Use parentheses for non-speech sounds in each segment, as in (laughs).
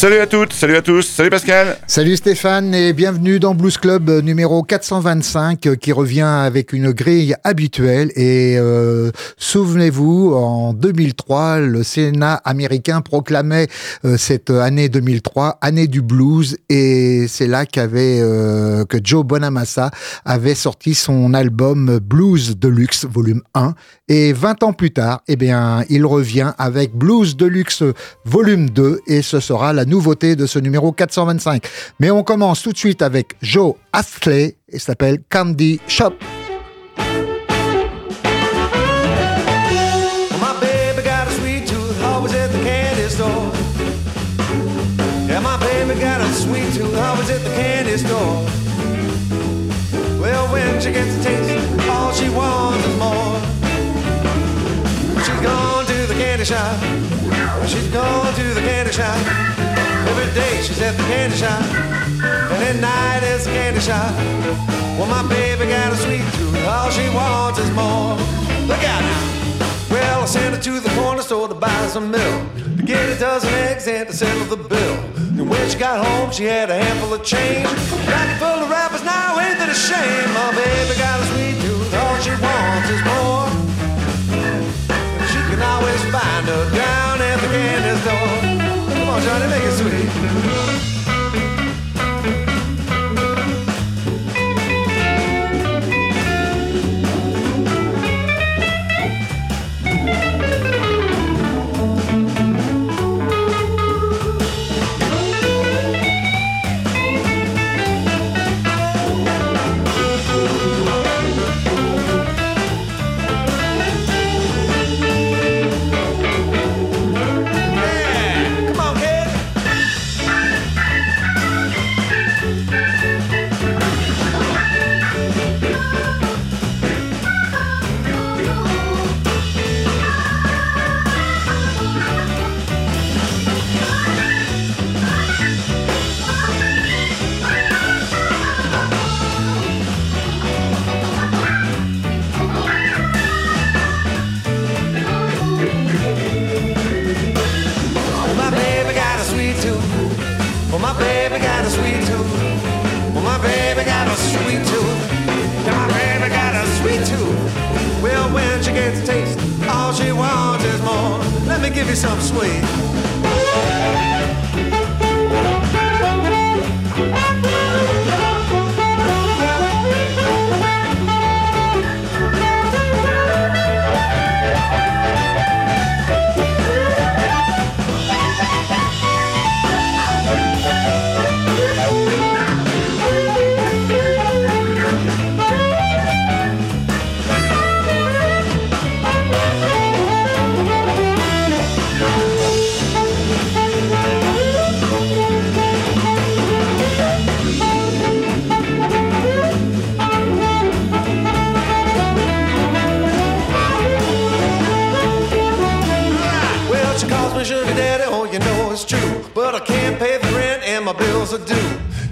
Salut à toutes, salut à tous, salut Pascal. Salut Stéphane et bienvenue dans Blues Club numéro 425 euh, qui revient avec une grille habituelle. Et euh, souvenez-vous en 2003 le Sénat américain proclamait euh, cette année 2003 année du blues. Et c'est là qu'avait que Joe Bonamassa avait sorti son album Blues Deluxe volume 1 et 20 ans plus tard eh bien il revient avec Blues Deluxe volume 2 et ce sera la nouveauté de ce numéro 425. Mais on commence tout de suite avec Joe Astley et s'appelle Candy Shop. Candy shop. She's gone to the candy shop. Every day she's at the candy shop, and at night it's the candy shop. Well, my baby got a sweet tooth, all she wants is more. Look out now. Well, I sent her to the corner store to buy some milk, to get a dozen eggs and to settle the bill. And when she got home, she had a handful of change. Pocket full of wrappers, now ain't that a shame? My baby got a Come on, Johnny, make it sweet.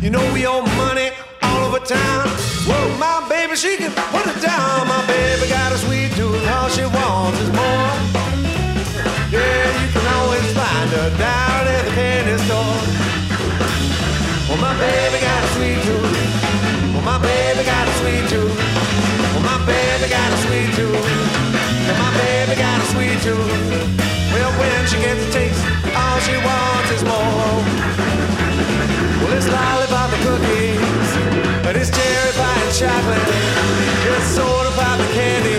You know we owe money all over town. Whoa, my baby, she can put it down, my baby. chocolate. It's sort of pop the candy.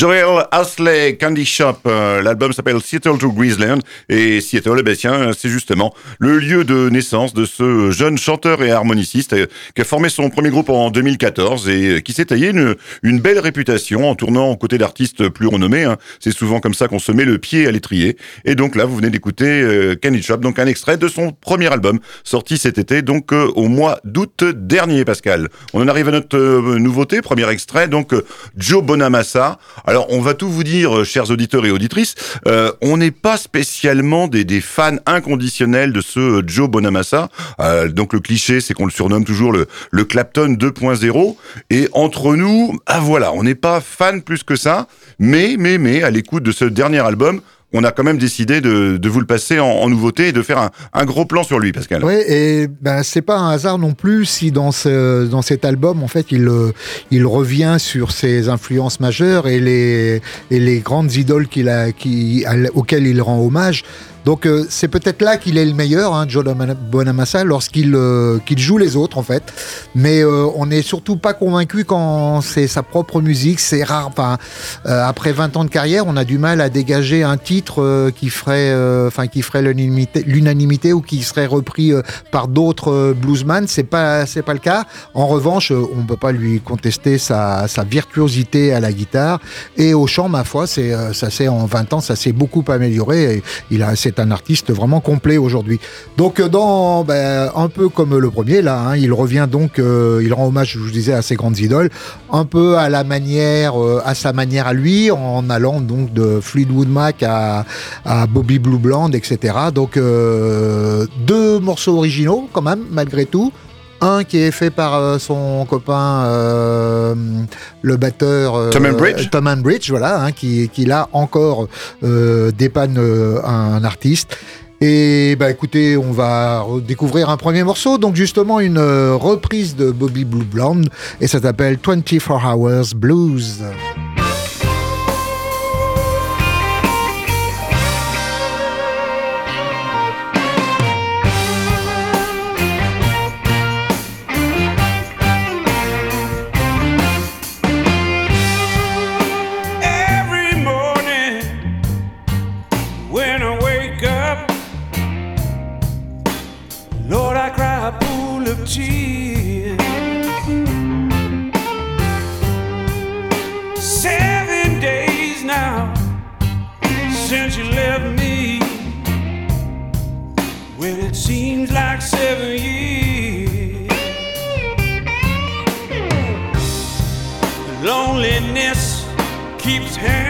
Joel Asley Candy Shop, euh, l'album s'appelle Seattle to Grizzland et Seattle, eh ben, c'est justement le lieu de naissance de ce jeune chanteur et harmoniciste euh, qui a formé son premier groupe en 2014 et qui s'est taillé une, belle réputation en tournant aux côtés d'artistes plus renommés. Hein. C'est souvent comme ça qu'on se met le pied à l'étrier. Et donc là, vous venez d'écouter euh, Candy Shop, donc un extrait de son premier album sorti cet été, donc au mois d'août dernier, Pascal. On en arrive à notre nouveauté, premier extrait, donc Joe Bonamassa. Alors on va tout vous dire, chers auditeurs et auditrices. on n'est pas spécialement des, fans inconditionnels de ce Joe Bonamassa. donc le cliché, c'est qu'on le surnomme toujours le, le Clapton 2.0. Et entre nous, ah voilà, on n'est pas fan plus que ça. Mais, mais, mais, à l'écoute de ce dernier album, on a quand même décidé de, de vous le passer en, en, nouveauté et de faire un, un, gros plan sur lui, Pascal. Oui, et ben, c'est pas un hasard non plus si dans, ce, dans cet album, en fait, il, il revient sur ses influences majeures et les, et les grandes idoles qu'il a, qui, auxquelles il rend hommage. Donc euh, c'est peut-être là qu'il est le meilleur, hein, Joe Bonamassa, lorsqu'il euh, qu'il joue les autres en fait. Mais euh, on n'est surtout pas convaincu quand c'est sa propre musique. C'est rare. Enfin, euh, après 20 ans de carrière, on a du mal à dégager un titre euh, qui ferait, enfin qui ferait l'unanimité ou qui serait repris par d'autres bluesman. C'est pas c'est pas le cas. En revanche, on peut pas lui contester sa, sa virtuosité à la guitare et au chant. Ma foi, c'est ça s'est en 20 ans, ça s'est beaucoup amélioré. Et il a c'est un artiste vraiment complet aujourd'hui. Donc, dans, ben, un peu comme le premier, là, hein, il revient donc, euh, il rend hommage, je vous disais, à ses grandes idoles, un peu à la manière, euh, à sa manière à lui, en allant donc de Fleetwood Mac à, Bobby Blue Bland, etc. Donc, euh, deux morceaux originaux, quand même, malgré tout. Un qui est fait par euh, son copain, euh, le batteur euh, Tom Bridge. Tom Bridge, voilà, hein, qui, qui là encore dépanne un artiste. Et bah écoutez, on va découvrir un premier morceau, donc justement une reprise de Bobby Blue Blonde, et ça s'appelle 24 Hours Blues. Seven days now since you left me. Well, it seems like seven years. Loneliness keeps hanging.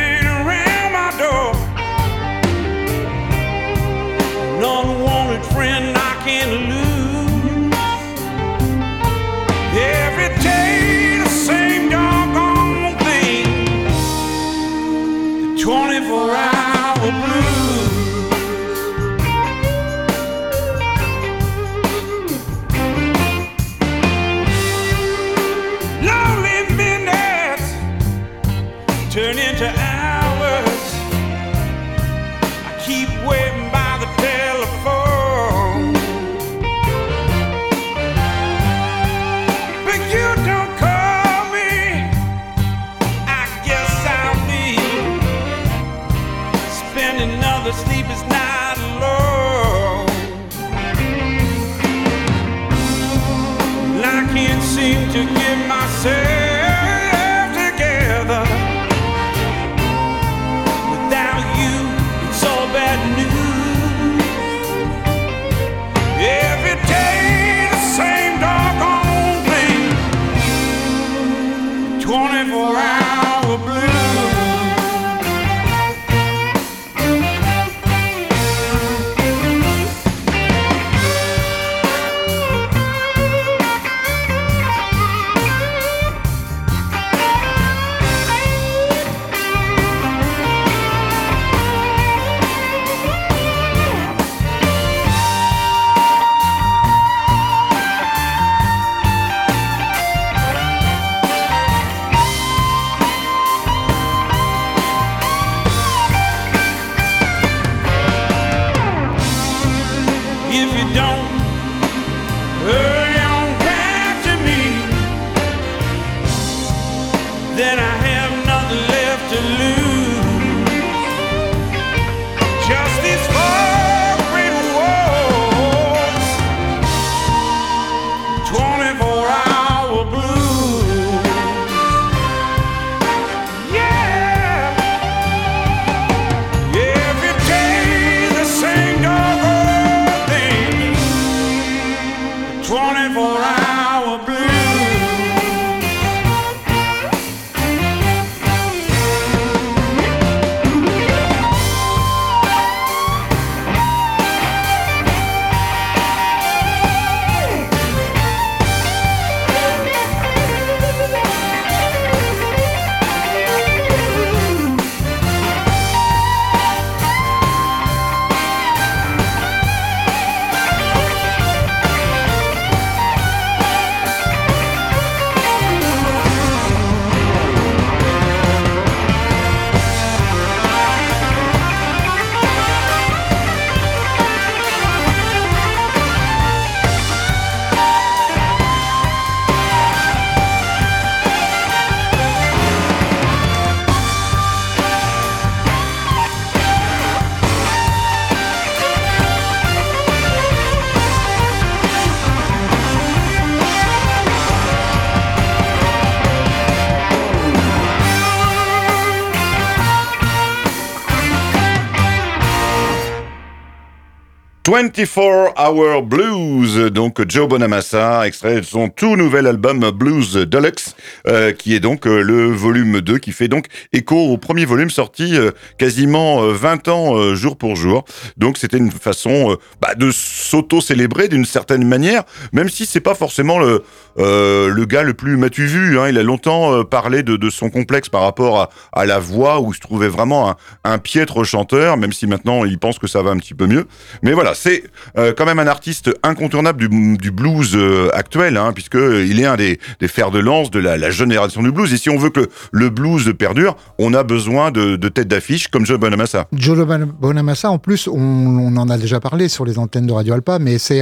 24 Hour Blues, donc Joe Bonamassa, extrait de son tout nouvel album Blues Deluxe, euh, qui est donc euh, le volume 2, qui fait donc écho au premier volume sorti euh, quasiment 20 ans jour pour jour. Donc c'était une façon bah, de s'auto-célébrer d'une certaine manière, même si c'est pas forcément le, gars le plus matu vu. Hein. Il a longtemps parlé de, son complexe par rapport à, la voix, où se trouvait vraiment un, un piètre chanteur, même si maintenant il pense que ça va un petit peu mieux. Mais voilà, c'est euh, quand même un artiste incontournable du, blues euh, actuel, hein, puisque il est un des, fers de lance de la, génération du blues. Et si on veut que le, blues perdure, on a besoin de, têtes d'affiche comme Joe Bonamassa. Joe Bonamassa, en plus, on, en a déjà parlé sur les antennes de Radio Alpa, mais c'est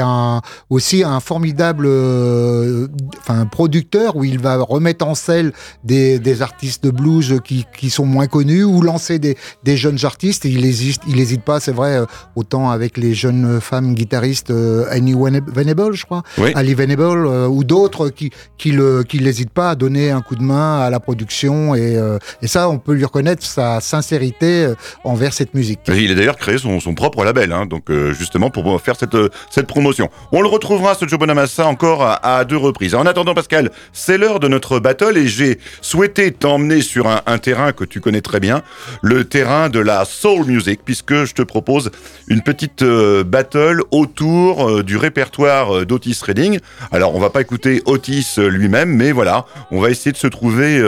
aussi un formidable euh, producteur où il va remettre en selle des, artistes de blues qui, sont moins connus ou lancer des, jeunes artistes. Il n'hésite hésite pas, c'est vrai, autant avec les jeunes femme guitariste, euh, Annie Venable, je crois, Ali Venable, euh, ou d'autres qui, qui n'hésitent pas à donner un coup de main à la production. Et, euh, et ça, on peut lui reconnaître sa sincérité envers cette musique. il a d'ailleurs créé son, son, propre label, hein, donc justement pour faire cette, cette promotion. On le retrouvera, ce Joe Bonamassa, encore à, deux reprises. En attendant, Pascal, c'est l'heure de notre battle et j'ai souhaité t'emmener sur un, un terrain que tu connais très bien, le terrain de la soul music, puisque je te propose une petite battle autour euh, du répertoire euh, d'Otis Redding. Alors, on va pas écouter Otis euh, lui-même, mais voilà, on va essayer de se trouver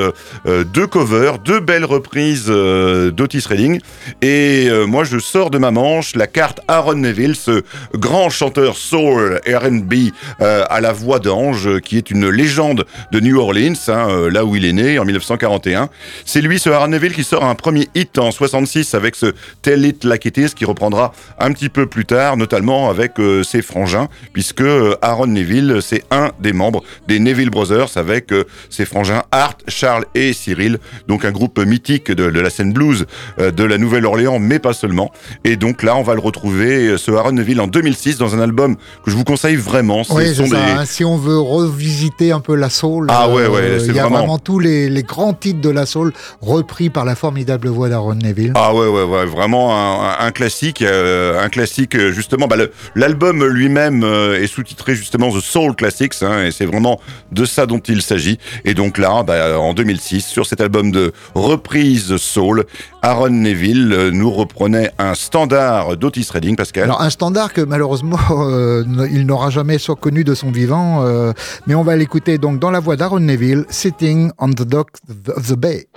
deux covers, deux belles reprises d'Otis Redding. Et moi, je sors de ma manche la carte Aaron Neville, ce grand chanteur soul R&B à la voix d'ange, qui est une légende de New Orleans, hein, là où il est né en 1941. C'est lui, ce Aaron Neville, qui sort un premier hit en 66 avec ce Tell It Like It Is, qui reprendra un petit peu plus tard notamment avec euh, ses frangins, puisque euh, Aaron Neville, c'est un des membres des Neville Brothers, avec euh, ses frangins Art, Charles et Cyril, donc un groupe mythique de, la scène blues de la Nouvelle-Orléans, mais pas seulement. Et donc là, on va le retrouver, ce Aaron Neville, en 2006, dans un album que je vous conseille vraiment. Oui, ça, hein. Si on veut revisiter un peu la soul, ah, ouais, ouais, il y a vraiment, tous les, grands titres de la soul repris par la formidable voix d'Aaron Neville. Ah ouais, ouais, ouais, vraiment un, classique, un classique justement bah, l'album lui-même euh, est sous-titré justement The Soul Classics, hein, et c'est vraiment de ça dont il s'agit. Et donc là, bah, en 2006, sur cet album de reprise soul, Aaron Neville euh, nous reprenait un standard d'Otis Redding, Pascal. Alors un standard que malheureusement (laughs) euh, il n'aura jamais connu de son vivant, mais on va l'écouter donc dans la voix d'Aaron Neville, Sitting on the Dock of the Bay.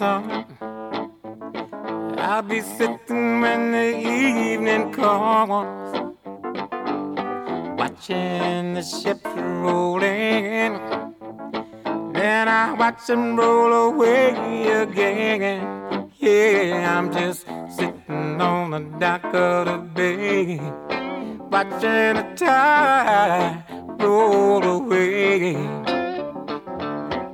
I'll be sitting when the evening comes, watching the ships rolling. Then I watch them roll away again. Yeah, I'm just sitting on the dock of the bay, watching the tide roll away.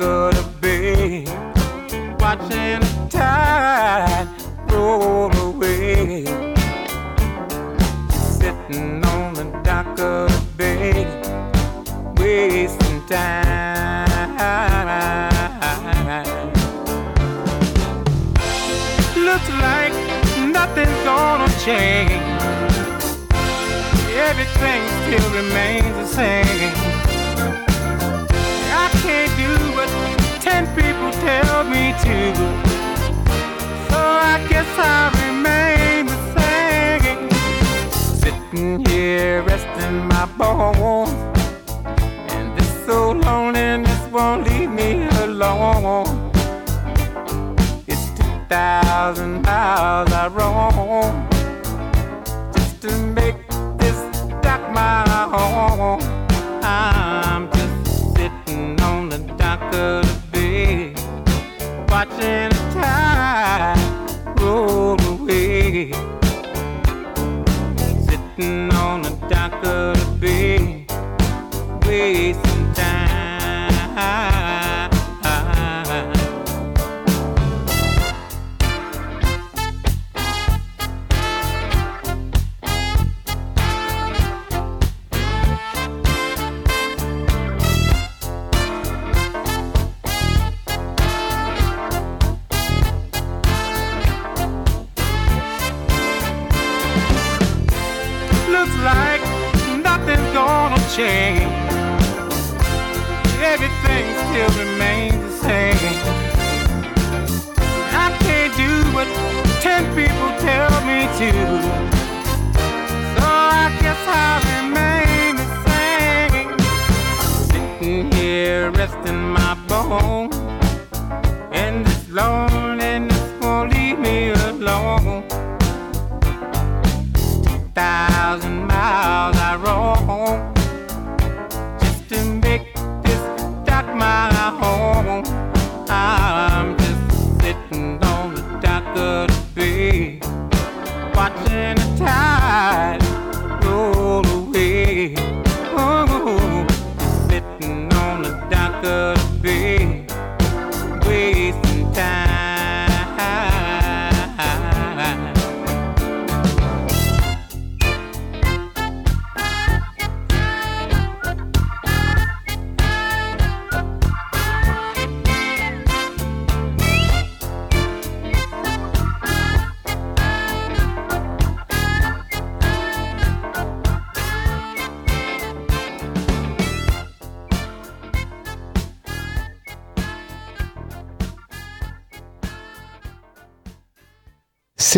the bay watching the tide roll away. Sitting on the dock of the bay, wasting time. Looks like nothing's gonna change. Everything still remains the same. I can't do what ten people tell me to. So I guess I'll remain the same. Sitting here resting my bones. And this so loneliness won't leave me alone. It's 2,000 miles I roam just to make this dock my home could have been watching the tide roll away, sitting on the dock of the bay, wasting time.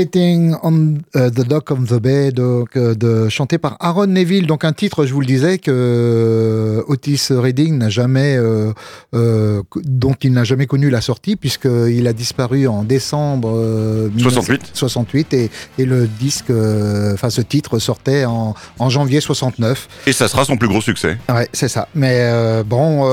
Sitting on euh, the Dock of the Bay, donc, euh, de, chanté par Aaron Neville. Donc un titre, je vous le disais, que euh, Otis Redding n'a jamais, euh, dont il n'a jamais connu la sortie, puisqu'il a disparu en décembre euh, 68. 68 et, et le disque, enfin ce titre sortait en, en janvier 69. Et ça sera son plus gros succès. Ouais, c'est ça. Mais bon,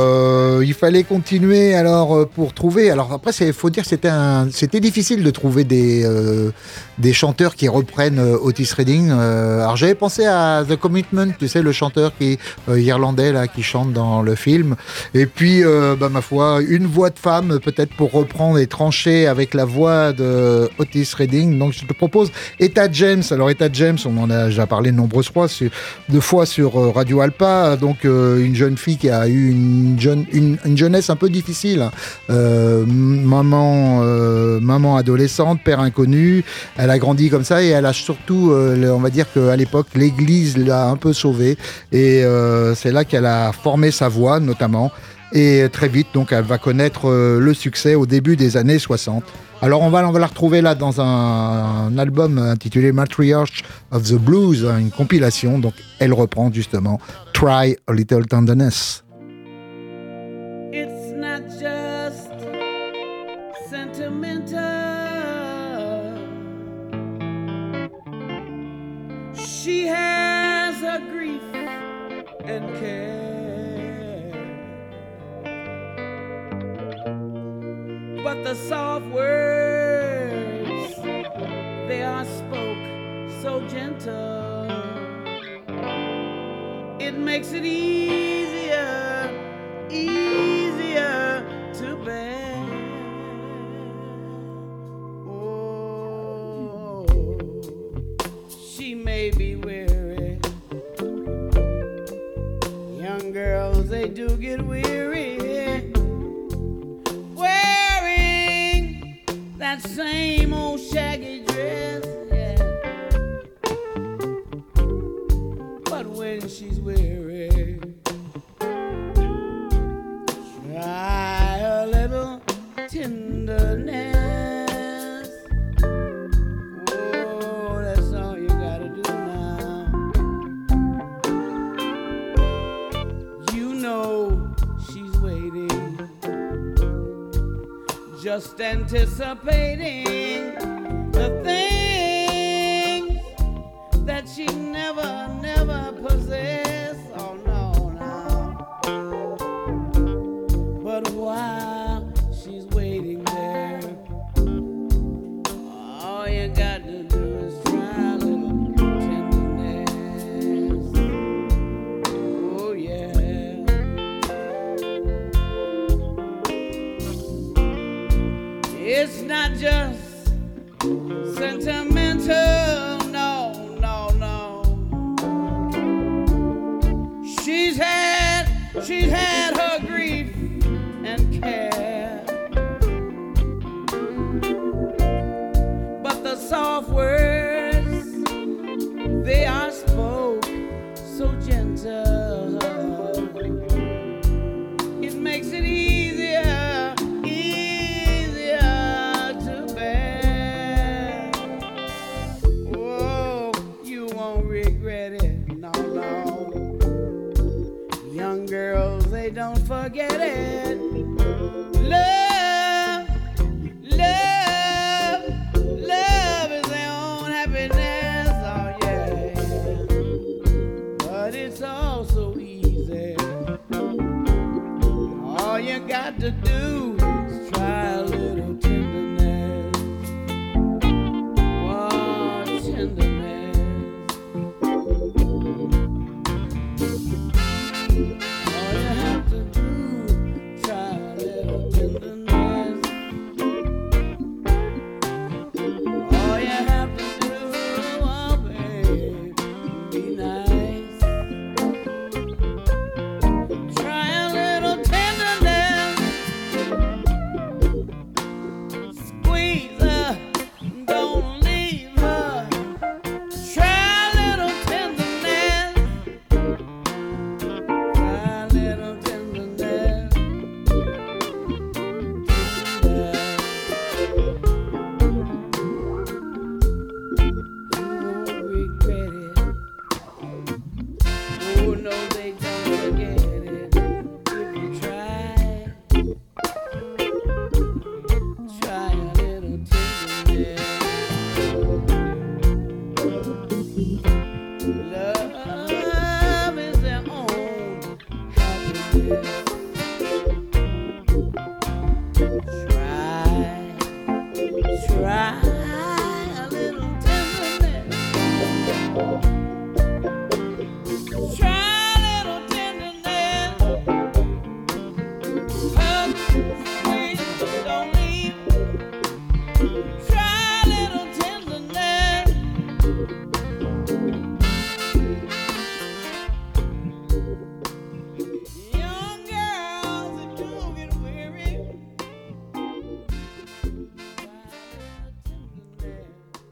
il fallait continuer alors pour trouver. Alors après, il faut dire que c'était un, c'était difficile de trouver des euh, des chanteurs qui reprennent euh, Otis Redding. Euh, alors j'avais pensé à The Commitment, tu sais, le chanteur qui euh, irlandais là qui chante dans le film. Et puis, bah, ma foi, une voix de femme peut-être pour reprendre et trancher avec la voix de Otis Redding. Donc je te propose Etta James. Alors Etta James, on en a déjà parlé de nombreuses fois, sur- deux fois sur Radio Alpa. Donc une jeune fille qui a eu une, jeune, une, une jeunesse un peu difficile. hein. Euh, maman, euh, maman adolescente, père inconnu. Elle a grandi comme ça et elle a surtout, euh, on va dire qu'à l'époque, l'Église l'a un peu sauvée. Et euh, c'est là qu'elle a formé sa voix, notamment. Et très vite, donc, elle va connaître euh, le succès au début des années 60. Alors, on va, on va la retrouver là dans un, un album intitulé Matriarch of the Blues, hein, une compilation. Donc, elle reprend justement Try a Little Tenderness. And care. But the soft words, they are spoke so gentle. It makes it easier, easier to bear. They do get weary. Wearing that same old just anticipating the things that she never, never possessed. Don't forget it.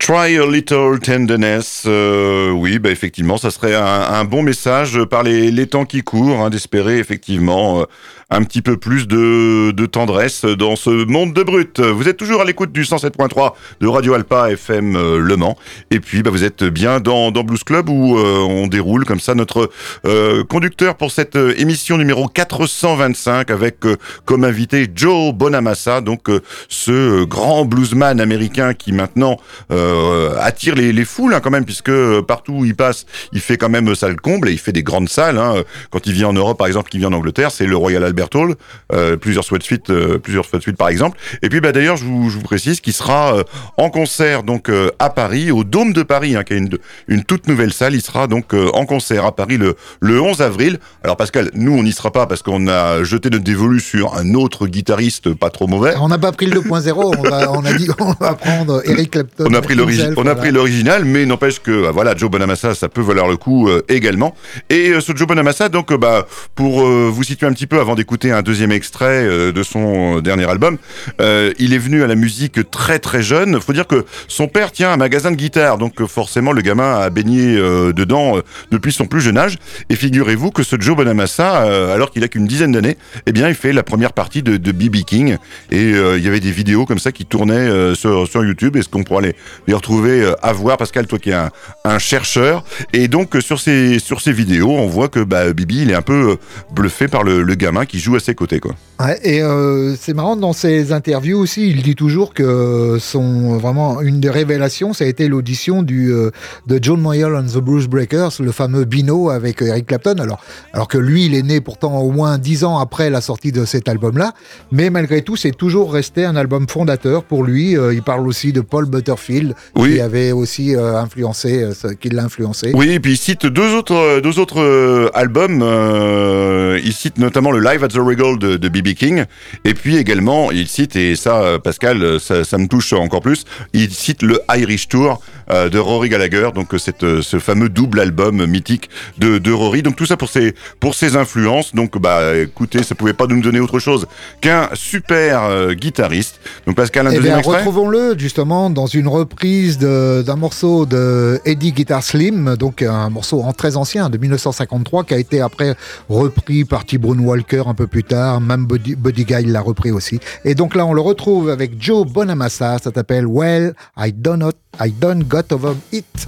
Try a little tenderness. Euh, oui, bah effectivement, ça serait un, bon message par les, temps qui courent, hein, d'espérer effectivement euh, un petit peu plus de, tendresse dans ce monde de brut. Vous êtes toujours à l'écoute du 107.3 de Radio Alpa FM euh, Le Mans. Et puis, bah, vous êtes bien dans, Blues Club où euh, on déroule comme ça notre conducteur pour cette émission numéro 425 avec comme invité Joe Bonamassa, donc ce grand bluesman américain qui maintenant euh, attire les, les foules hein, quand même puisque euh, partout où il passe, il fait quand même salle comble et il fait des grandes salles. Hein. Quand il vient en Europe, par exemple, qu'il vient en Angleterre, c'est le Royal Albert Hall, euh, plusieurs sweat suites, euh, plusieurs sweat suites par exemple. Et puis bah, d'ailleurs, je vous, je vous précise qu'il sera euh, en concert donc euh, à Paris, au Dôme de Paris, hein, qui est une, une toute nouvelle salle. Il sera donc euh, en concert à Paris le, le 11 avril. Alors Pascal, nous on n'y sera pas parce qu'on a jeté notre dévolu sur un autre guitariste pas trop mauvais. On n'a pas pris le 2.0, on, on a dit qu'on va prendre Eric Clapton. On a pris l'origi- on a voilà. pris l'original, mais n'empêche que euh, voilà, Joe Bonamassa, ça peut valoir le coup euh, également. Et euh, ce Joe Bonamassa, donc, euh, bah, pour vous situer un petit peu avant d'écouter un deuxième extrait de son dernier album, il est venu à la musique très très jeune. Faut dire que son père tient un magasin de guitare, donc forcément le gamin a baigné dedans depuis son plus jeune âge. Et figurez-vous que ce Joe Bonamassa, alors qu'il a qu'une dizaine d'années, eh bien, il fait la première partie de, BB King. Et il y avait des vidéos comme ça qui tournaient sur, sur YouTube. Est-ce qu'on pourra les, les retrouver euh, à voir, Pascal, toi qui es un, chercheur. Et donc, euh, sur ces, sur ces vidéos, on voit que bah, Bibi, il est un peu euh, bluffé par le, gamin qui joue à ses côtés. Quoi. Et c'est marrant dans ses interviews aussi, il dit toujours que son vraiment une des révélations, ça a été l'audition du de John Mayall and the Blues Breakers, le fameux Bino avec Eric Clapton. Alors, alors que lui, il est né pourtant au moins dix ans après la sortie de cet album-là, mais malgré tout, c'est toujours resté un album fondateur pour lui. Il parle aussi de Paul Butterfield, Oui. qui avait aussi euh, influencé, euh, qui l'a influencé. Oui, et puis il cite deux autres, deux autres euh, albums. euh, il cite notamment le Live at the Regal de, B.B. King. Et puis également, il cite, et ça, euh, Pascal, euh, ça, ça me touche encore plus, il cite le Irish Tour euh, de Rory Gallagher, donc euh, cette, euh, ce fameux double album mythique de, de Rory. Donc tout ça pour ses, pour ses influences. Donc bah écoutez, ça pouvait pas nous donner autre chose qu'un super euh, guitariste. Donc Pascal, un Eh deuxième bien, retrouvons-le justement dans une reprise de- d'un morceau de Eddie Guitar Slim, donc un morceau en très ancien de 1953 qui a été après repris par T. Brune Walker un peu plus tard, même Buddy, Buddy Guy l'a repris aussi. Et donc là, on le retrouve avec Joe Bonamassa, ça s'appelle Well, I Don't I Don't Got Over It.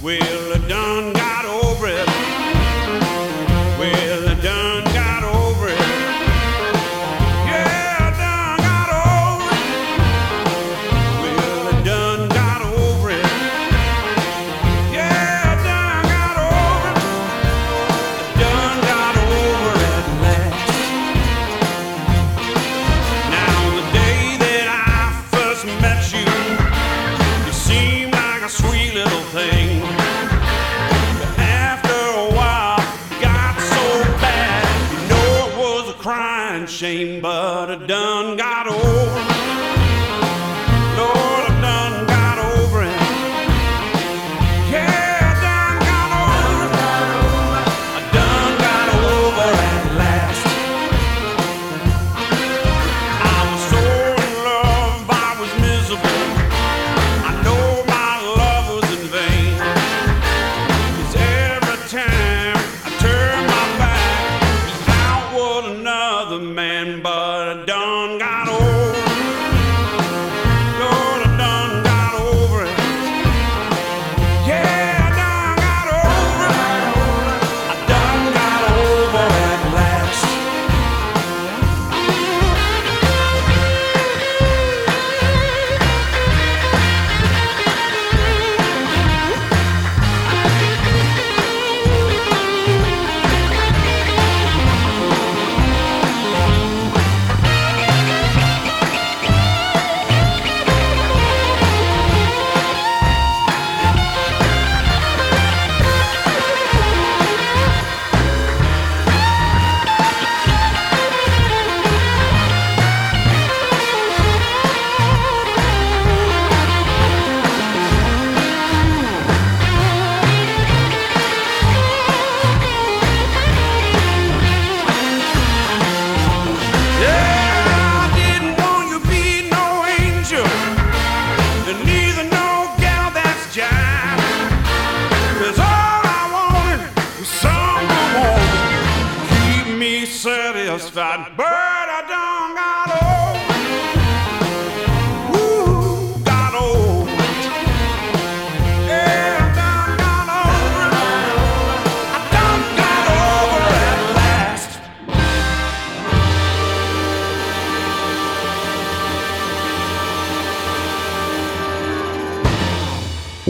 Well, shame, but I done got over.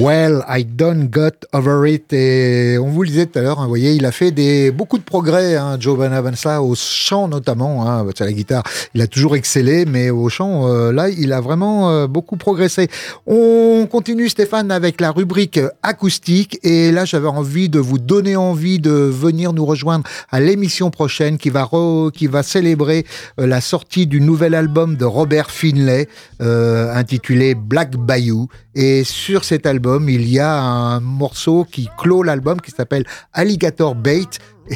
Well, I done got over it. Et on vous le disait tout à l'heure, hein, vous voyez, il a fait des, beaucoup de progrès, hein, Joe Bonaventa, au chant notamment. Hein, parce que la guitare, il a toujours excellé, mais au chant, euh, là, il a vraiment euh, beaucoup progressé. On continue, Stéphane, avec la rubrique acoustique. Et là, j'avais envie de vous donner envie de venir nous rejoindre à l'émission prochaine qui va, re- qui va célébrer euh, la sortie du nouvel album de Robert Finlay euh, intitulé Black Bayou. Et sur cet album, il y a un morceau qui clôt l'album qui s'appelle Alligator Bait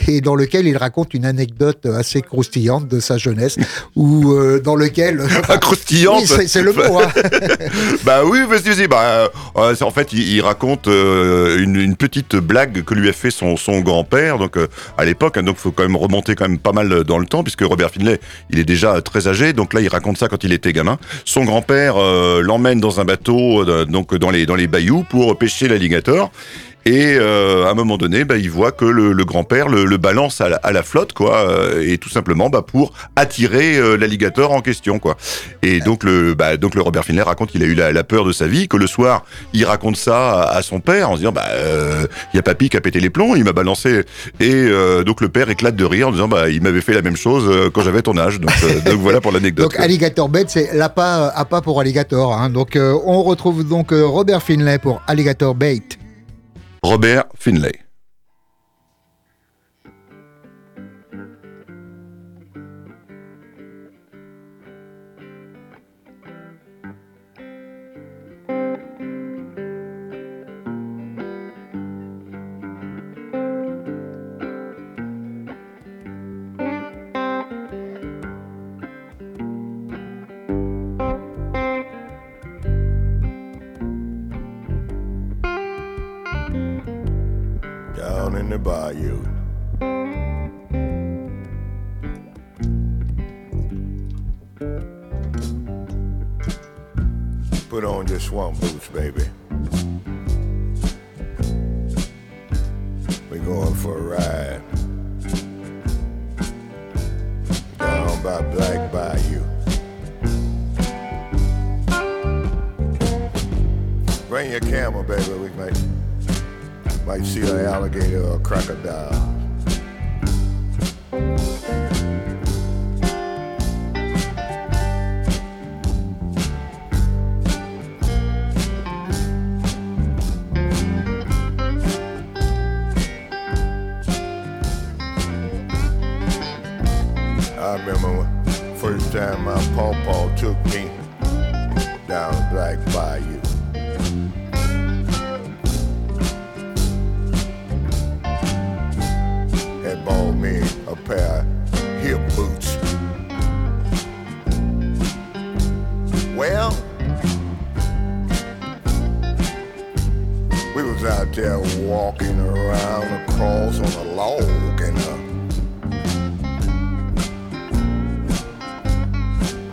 et dans lequel il raconte une anecdote assez croustillante de sa jeunesse ou euh, dans lequel (laughs) Ah, croustillante. Oui, c'est le mot. hein. (laughs) bah oui, vas-y, vas-y. Bah, euh, c'est- en fait, il, il raconte euh, une, une petite blague que lui a fait son, son grand-père. Donc euh, à l'époque, hein, donc faut quand même remonter quand même pas mal dans le temps, puisque Robert Finlay, il est déjà très âgé. Donc là, il raconte ça quand il était gamin. Son grand-père euh, l'emmène dans un bateau, euh, donc dans les dans les bayous pour pêcher l'alligator. Et euh, à un moment donné, bah, il voit que le, le grand-père le, le balance à la, à la flotte, quoi, euh, et tout simplement bah, pour attirer euh, l'alligator en question, quoi. Et donc le, bah, donc le Robert Finlay raconte qu'il a eu la, la peur de sa vie, que le soir il raconte ça à, son père en disant bah euh, il y a papy qui a pété les plombs, il m'a balancé. Et euh, donc le père éclate de rire en disant bah il m'avait fait la même chose euh, quand j'avais ton âge. Donc, euh, donc voilà pour l'anecdote. Donc Alligator Bait, c'est l'appât euh, appât pour alligator. hein. Donc euh, on retrouve donc euh, Robert Finlay pour Alligator Bait. Robert Finlay.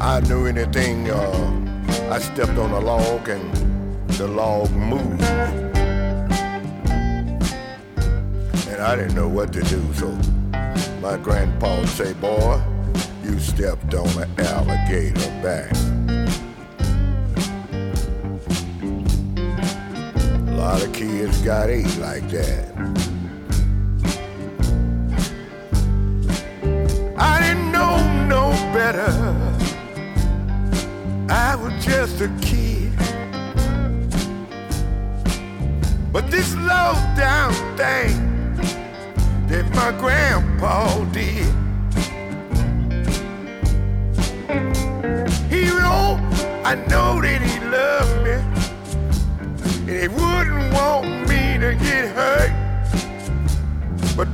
I knew anything uh, I stepped on a log and the log moved. and I didn't know what to do. So my grandpa would say, "Boy, you stepped on an alligator back." A lot of kids got ate like that. I didn't know no better. I was just a kid. But this low down thing that my grandpa did. He know, I know that he loved me, and he wouldn't want me to get hurt. But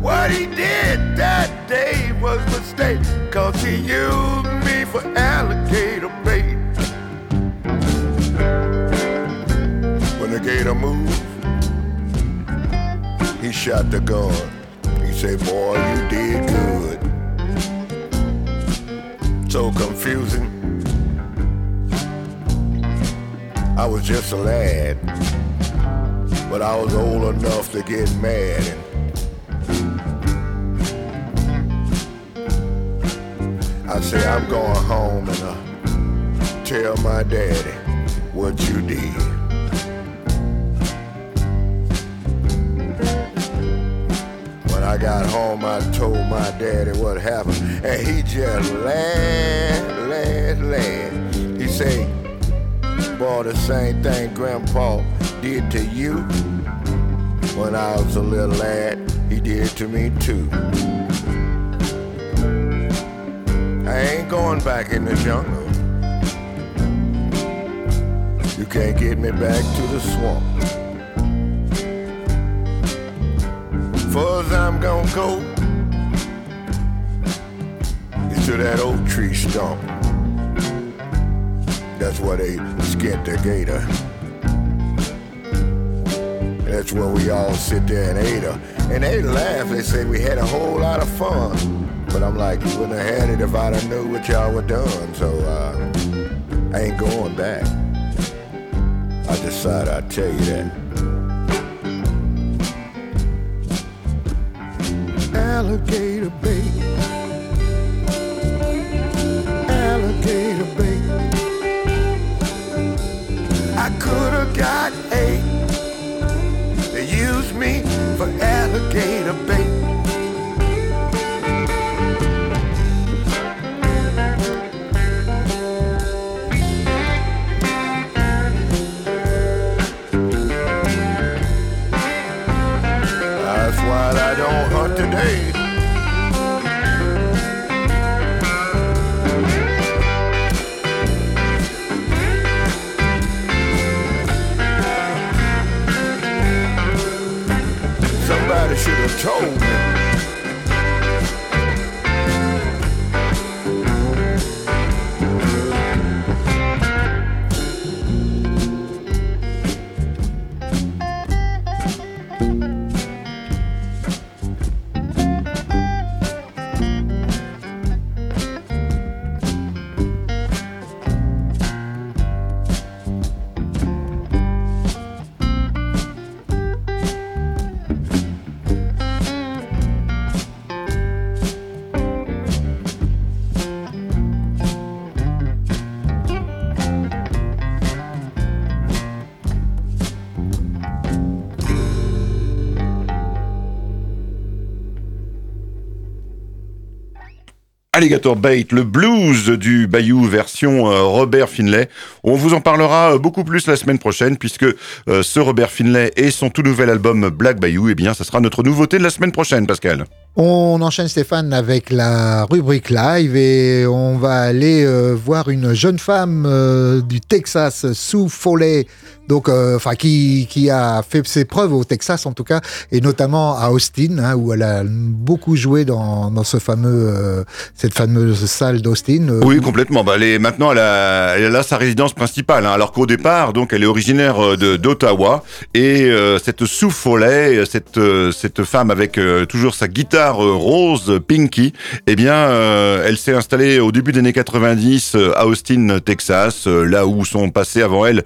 what he did that day was a mistake, cause he used for alligator bait. When the gator moved, he shot the gun. He said, Boy, you did good. So confusing. I was just a lad, but I was old enough to get mad. I say, I'm going home and uh, tell my daddy what you did. When I got home, I told my daddy what happened, and he just laughed, laughed, laughed. He said, "Boy, the same thing Grandpa did to you when I was a little lad, he did to me too." I ain't going back in the jungle. You can't get me back to the swamp. Far I'm gonna go is to that oak tree stump. That's where they skinned the gator. That's where we all sit there and ate her. And they laugh, they say we had a whole lot of fun. But I'm like, you wouldn't have had it if I'd have knew what y'all were doing. So uh, I ain't going back. I decided I'd tell you that. Alligator bait. Alligator bait. I could have got eight. They used me for alligator bait. Show. Alligator Bait, le blues du Bayou version euh, Robert Finlay. On vous en parlera euh, beaucoup plus la semaine prochaine puisque euh, ce Robert Finlay et son tout nouvel album Black Bayou, eh bien, ça sera notre nouveauté de la semaine prochaine, Pascal. On enchaîne Stéphane avec la rubrique live et on va aller voir une jeune femme du Texas, Sue Foley, donc euh, enfin qui, qui a fait ses preuves au Texas en tout cas et notamment à Austin hein, où elle a beaucoup joué dans, dans ce fameux euh, cette fameuse salle d'Austin. euh, Oui, complètement. Bah, elle est, maintenant, elle a, elle a là sa résidence principale. hein. alors qu'au départ, donc, elle est originaire euh, de d'Ottawa. Et euh, cette Sue Foley, cette, euh, cette femme avec euh, toujours sa guitare rose, Pinky, eh bien, euh, elle s'est installée au début des années 90 euh, à Austin, Texas, euh, là où sont passés avant elle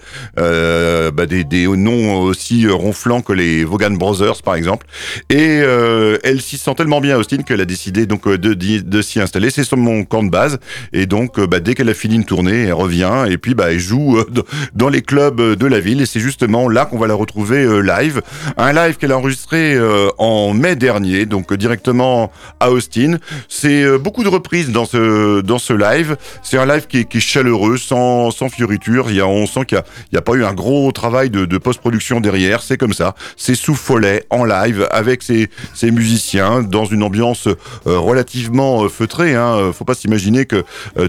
euh, bah, des, noms aussi euh, ronflants que les Vaughan Brothers, par exemple. Et euh, elle s'y sent tellement bien Austin qu'elle a décidé donc de, de s'y installer. C'est son camp de base. Et donc, bah, dès qu'elle a fini une tournée, elle revient et puis bah, elle joue dans les clubs de la ville. Et c'est justement là qu'on va la retrouver live. Un live qu'elle a enregistré en mai dernier, donc directement à Austin. C'est beaucoup de reprises dans ce dans ce live. C'est un live qui est, chaleureux, sans sans fioriture. Il y a, on sent qu'il y a, il y a pas eu un gros travail de, de post-production derrière. C'est comme ça. C'est sous follet en live avec ses, ses musiciens dans une ambiance euh, relativement euh, feutrée. Hein. Euh, Faut pas s'imaginer que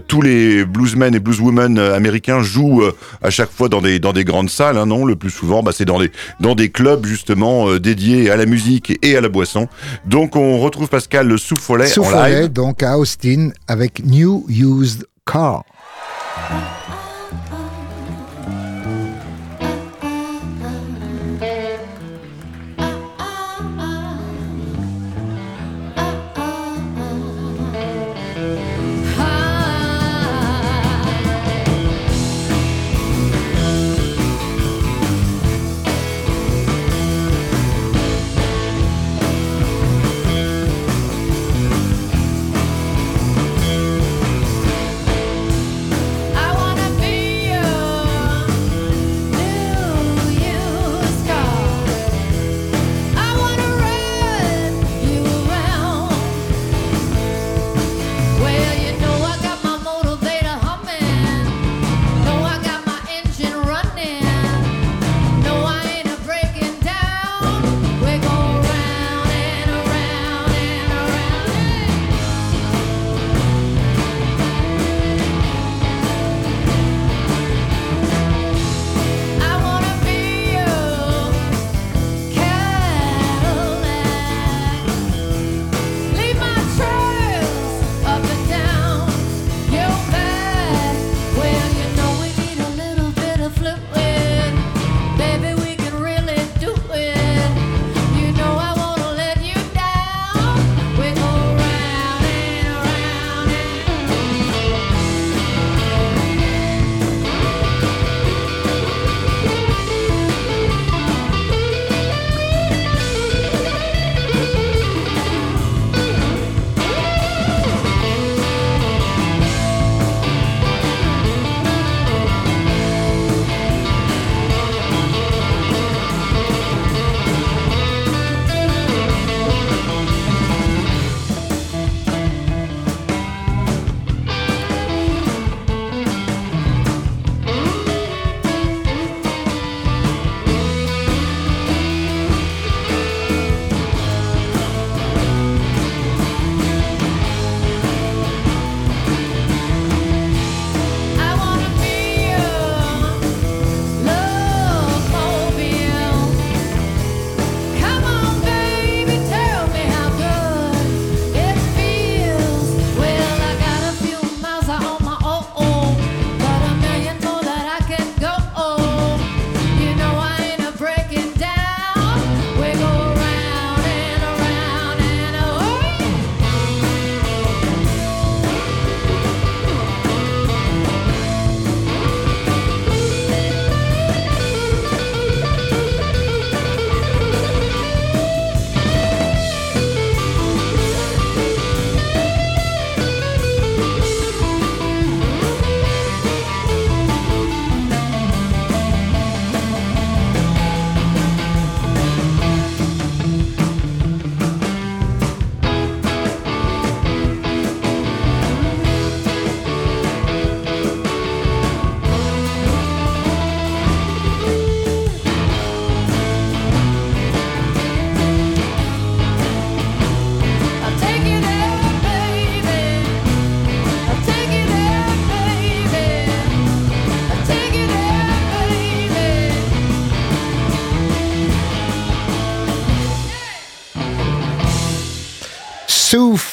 tous les bluesmen et blueswomen américains jouent à chaque fois dans des dans des grandes salles. Hein, non, le plus souvent, bah, c'est dans des dans des clubs justement dédiés à la musique et à la boisson. Donc on retrouve Pascal le sous follet Sue en live. donc à Austin avec New Used Car.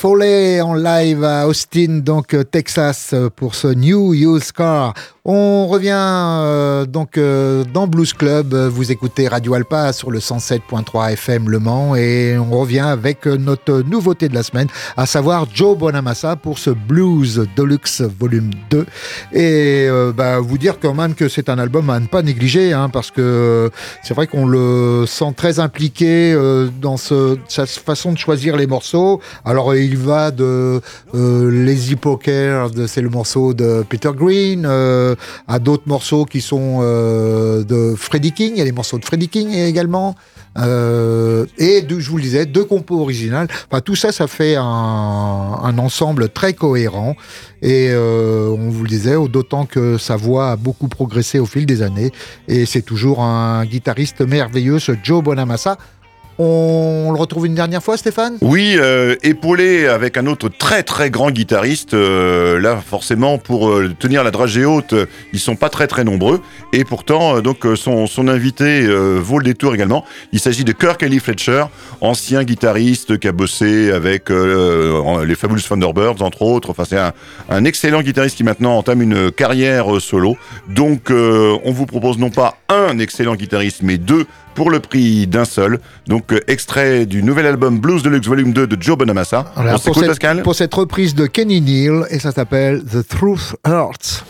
Foley en live à Austin, donc euh, Texas, euh, pour ce New Used Car. On revient euh, donc euh, dans Blues Club. Vous écoutez Radio Alpa sur le 107.3 FM Le Mans et on revient avec notre nouveauté de la semaine, à savoir Joe Bonamassa pour ce Blues Deluxe Volume 2. Et euh, bah, vous dire quand même que c'est un album à ne pas négliger, hein, parce que c'est vrai qu'on le sent très impliqué dans sa façon de choisir les morceaux. Alors il va de Lazy Poker, c'est le morceau de Peter Green, à d'autres morceaux qui sont euh, de Freddie King, il y a les morceaux de Freddie King également. Euh, et de- je vous le disais, deux compos originales. Enfin, tout ça, ça fait un, ensemble très cohérent. Et euh, on vous le disait, d'autant que sa voix a beaucoup progressé au fil des années. Et c'est toujours un guitariste merveilleux, ce Joe Bonamassa. On le retrouve une dernière fois, Stéphane? Oui, euh, épaulé avec un autre très très grand guitariste. euh, là, forcément, pour euh, tenir la dragée haute, ils sont pas très très nombreux. Et pourtant, donc son, invité vaut le détour également. Il s'agit de Kirk Ellie Fletcher, ancien guitariste qui a bossé avec les Fabulous Thunderbirds, entre autres. Enfin, c'est un, excellent guitariste qui maintenant entame une carrière solo. Donc, on vous propose non pas un excellent guitariste, mais deux pour le prix d'un seul. Donc, euh, extrait du nouvel album Blues Deluxe Volume 2 de Joe Bonamassa. On pour, cette, Pascal pour cette reprise de Kenny Neal, et ça s'appelle The Truth Hurts.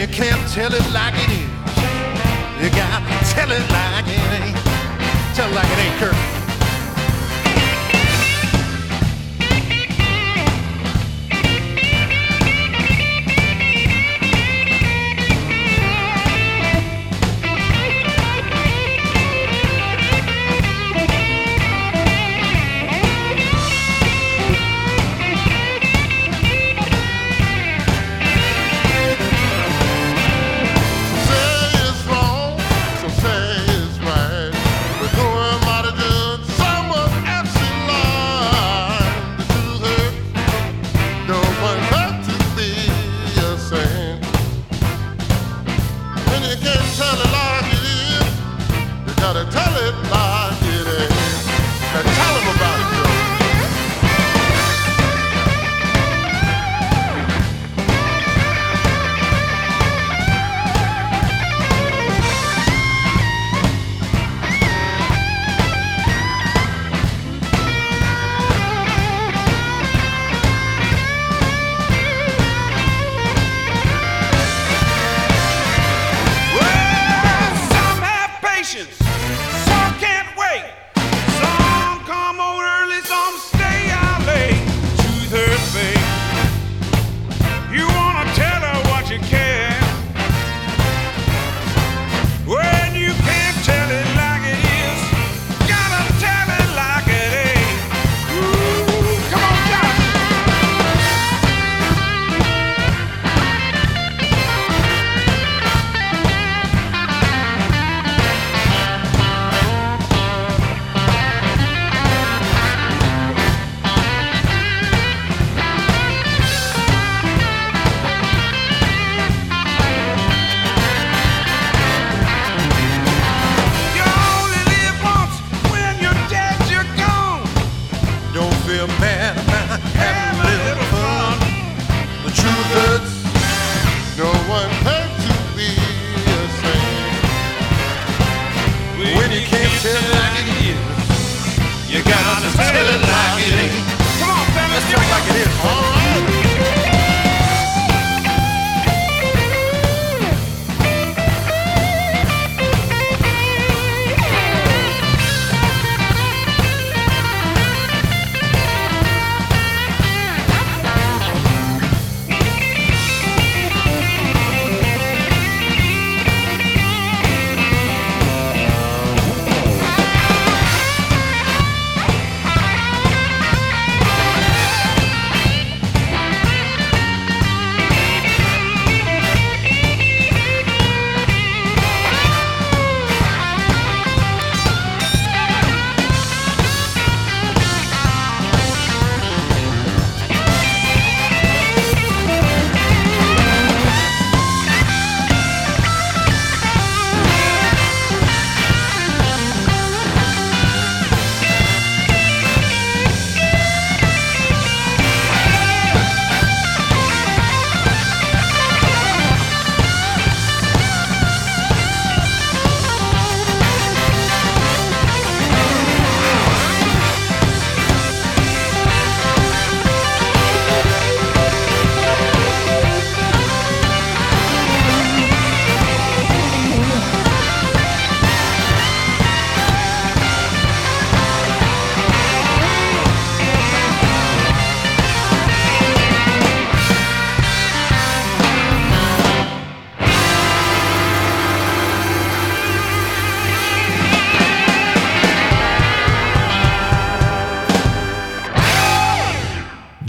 You can't tell it like it is, you gotta tell it like it ain't. Tell it like it ain't, Kurt.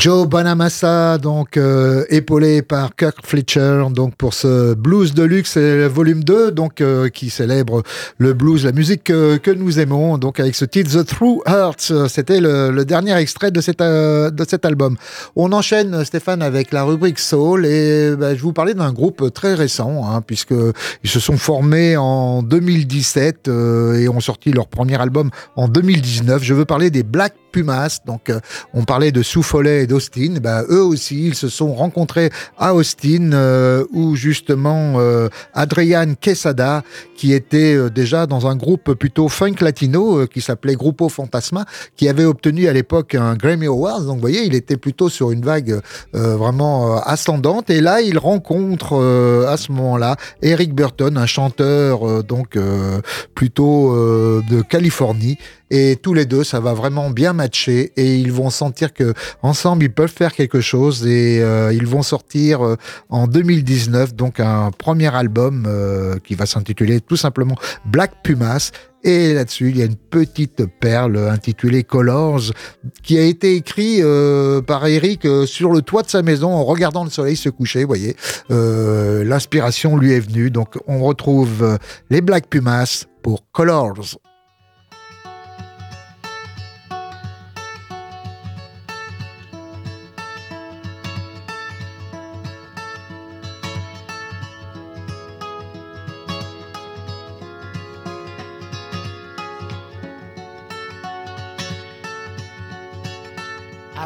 Joe Bonamassa, donc euh, épaulé par Kirk Fletcher, donc pour ce blues de luxe, volume 2, donc euh, qui célèbre le blues, la musique que, que nous aimons, donc avec ce titre The True Hearts. C'était le, le dernier extrait de cet, euh, de cet album. On enchaîne, Stéphane, avec la rubrique Soul, et bah, je vous parlais d'un groupe très récent, hein, puisque ils se sont formés en 2017 euh, et ont sorti leur premier album en 2019. Je veux parler des Black Pumas. Donc, euh, on parlait de Sue et d'Austin. Bah, eux aussi, ils se sont rencontrés à Austin, euh, où justement euh, Adrian Quesada, qui était euh, déjà dans un groupe plutôt funk latino, euh, qui s'appelait Grupo Fantasma, qui avait obtenu à l'époque un Grammy Awards. Donc, vous voyez, il était plutôt sur une vague euh, vraiment ascendante. Et là, il rencontre à ce moment-là Eric Burton, un chanteur donc plutôt de Californie. Et tous les deux, ça va vraiment bien et ils vont sentir que ensemble ils peuvent faire quelque chose et euh, ils vont sortir euh, en 2019 donc un premier album euh, qui va s'intituler tout simplement Black Pumas. Et là-dessus, il y a une petite perle intitulée Colors qui a été écrit euh, par Eric euh, sur le toit de sa maison en regardant le soleil se coucher. Vous voyez, Euh, l'inspiration lui est venue. Donc, on retrouve euh, les Black Pumas pour Colors.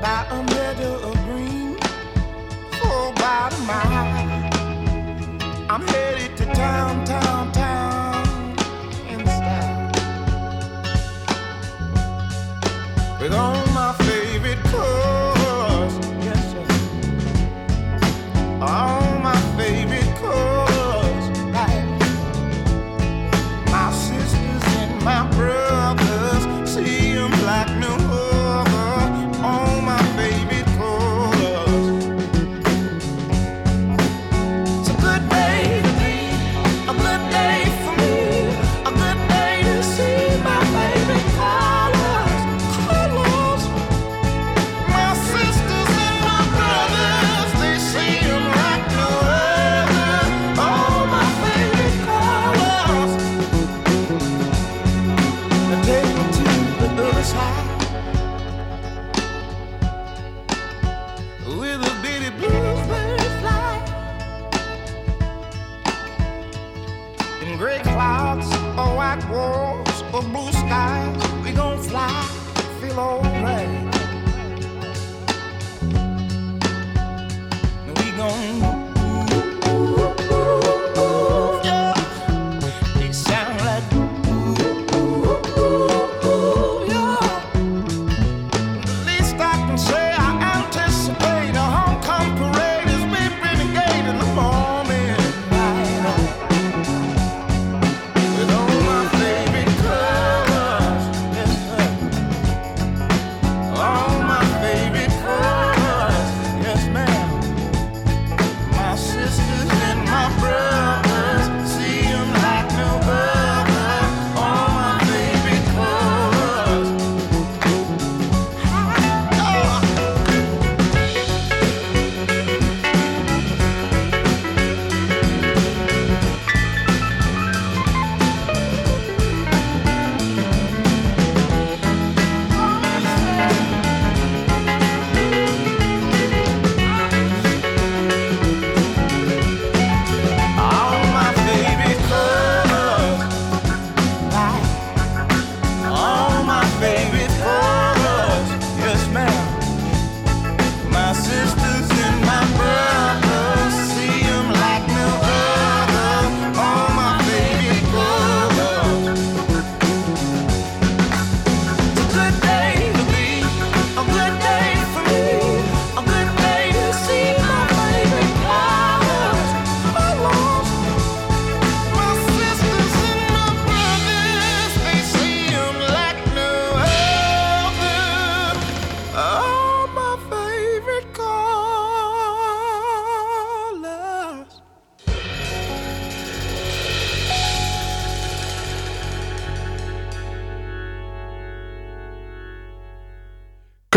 by a meadow of green. I'm headed to town, town, town in style with all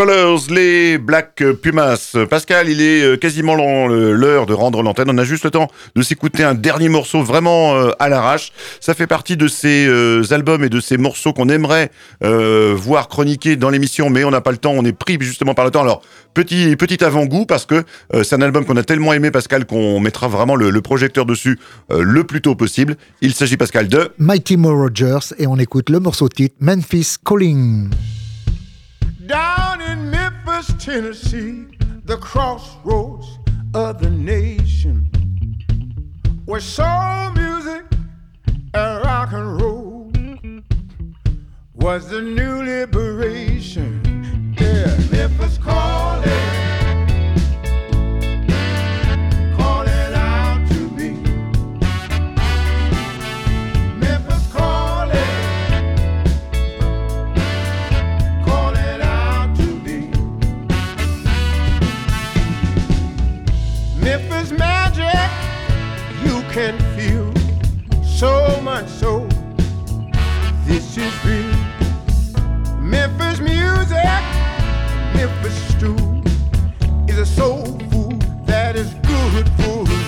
Colors, les Black Pumas. Pascal, il est euh, quasiment l'heure de rendre l'antenne. On a juste le temps de s'écouter un dernier morceau vraiment euh, à l'arrache. Ça fait partie de ces euh, albums et de ces morceaux qu'on aimerait voir chroniquer dans l'émission, mais on n'a pas le temps. On est pris justement par le temps. Alors, petit, petit avant-goût parce que c'est un album qu'on a tellement aimé, Pascal, qu'on mettra vraiment le, le projecteur dessus le plus tôt possible. Il s'agit, Pascal, de... Mighty Mo Rogers et on écoute le morceau titre Memphis Calling. Down Tennessee, the crossroads of the nation, where soul music and rock and roll was the new liberation. Yeah, Memphis calling can feel so much so. This is real. Memphis music, Memphis stew is a soul food that is good for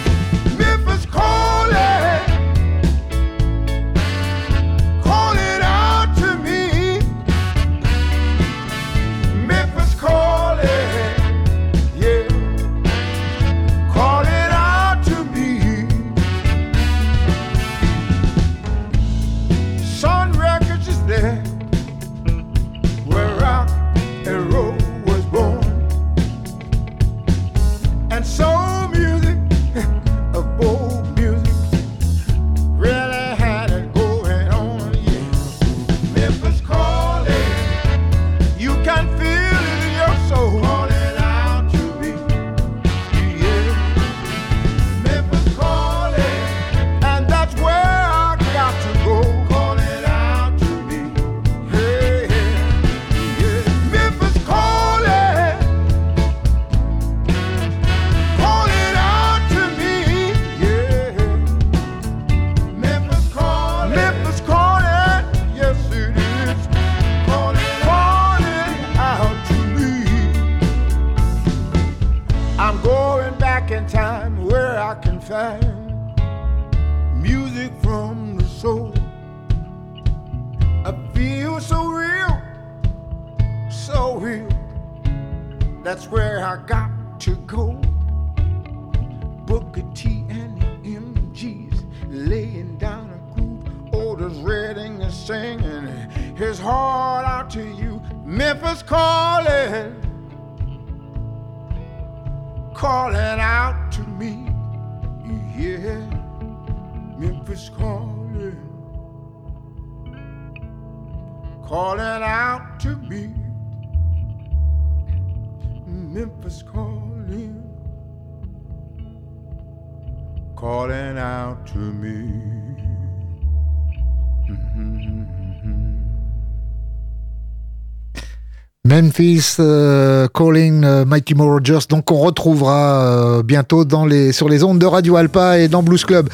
down a groove. Otis Redding is singing his heart out to you. Memphis calling, calling out to me. Yeah, Memphis calling, calling out to me. Memphis calling, calling out to me. (laughs) Memphis euh, Calling euh, Mighty Mo Rogers, donc on retrouvera euh, bientôt dans les, sur les ondes de Radio Alpa et dans Blues Club.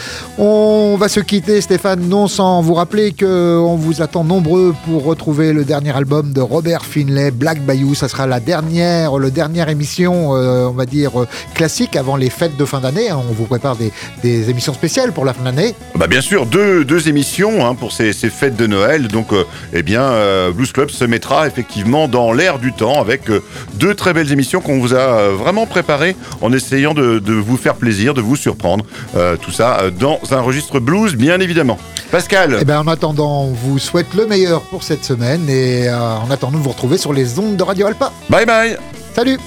Va se quitter Stéphane, non sans vous rappeler qu'on vous attend nombreux pour retrouver le dernier album de Robert Finlay, Black Bayou. Ça sera la dernière, le dernière émission, euh, on va dire, euh, classique avant les fêtes de fin d'année. hein. On vous prépare des, émissions spéciales pour la fin d'année. Bah bien sûr, deux, émissions hein, pour ces, fêtes de Noël. Donc, euh, eh bien, Blues Club se mettra effectivement dans l'air du temps avec deux très belles émissions qu'on vous a vraiment préparées en essayant de, de vous faire plaisir, de vous surprendre. Tout ça dans un registre blues, bien évidemment. Pascal, Eh ben, en attendant, on vous souhaite le meilleur pour cette semaine et euh, en attendant de vous retrouver sur les ondes de Radio Alpa. bye bye Salut